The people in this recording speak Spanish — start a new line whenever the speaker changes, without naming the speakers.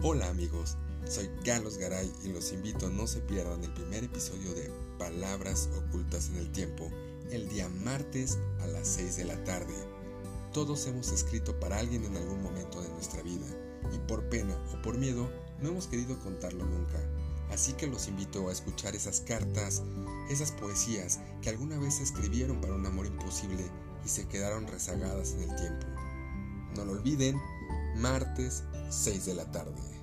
Hola amigos, soy Carlos Garay y los invito a no se pierdan el primer episodio de Palabras Ocultas en el Tiempo el día martes a las 6 de la tarde. Todos hemos escrito para alguien en algún momento de nuestra vida y por pena o por miedo no hemos querido contarlo nunca. Así que los invito a escuchar esas cartas, esas poesías que alguna vez escribieron para un amor imposible y se quedaron rezagadas en el tiempo. No lo olviden, martes 6 de la tarde.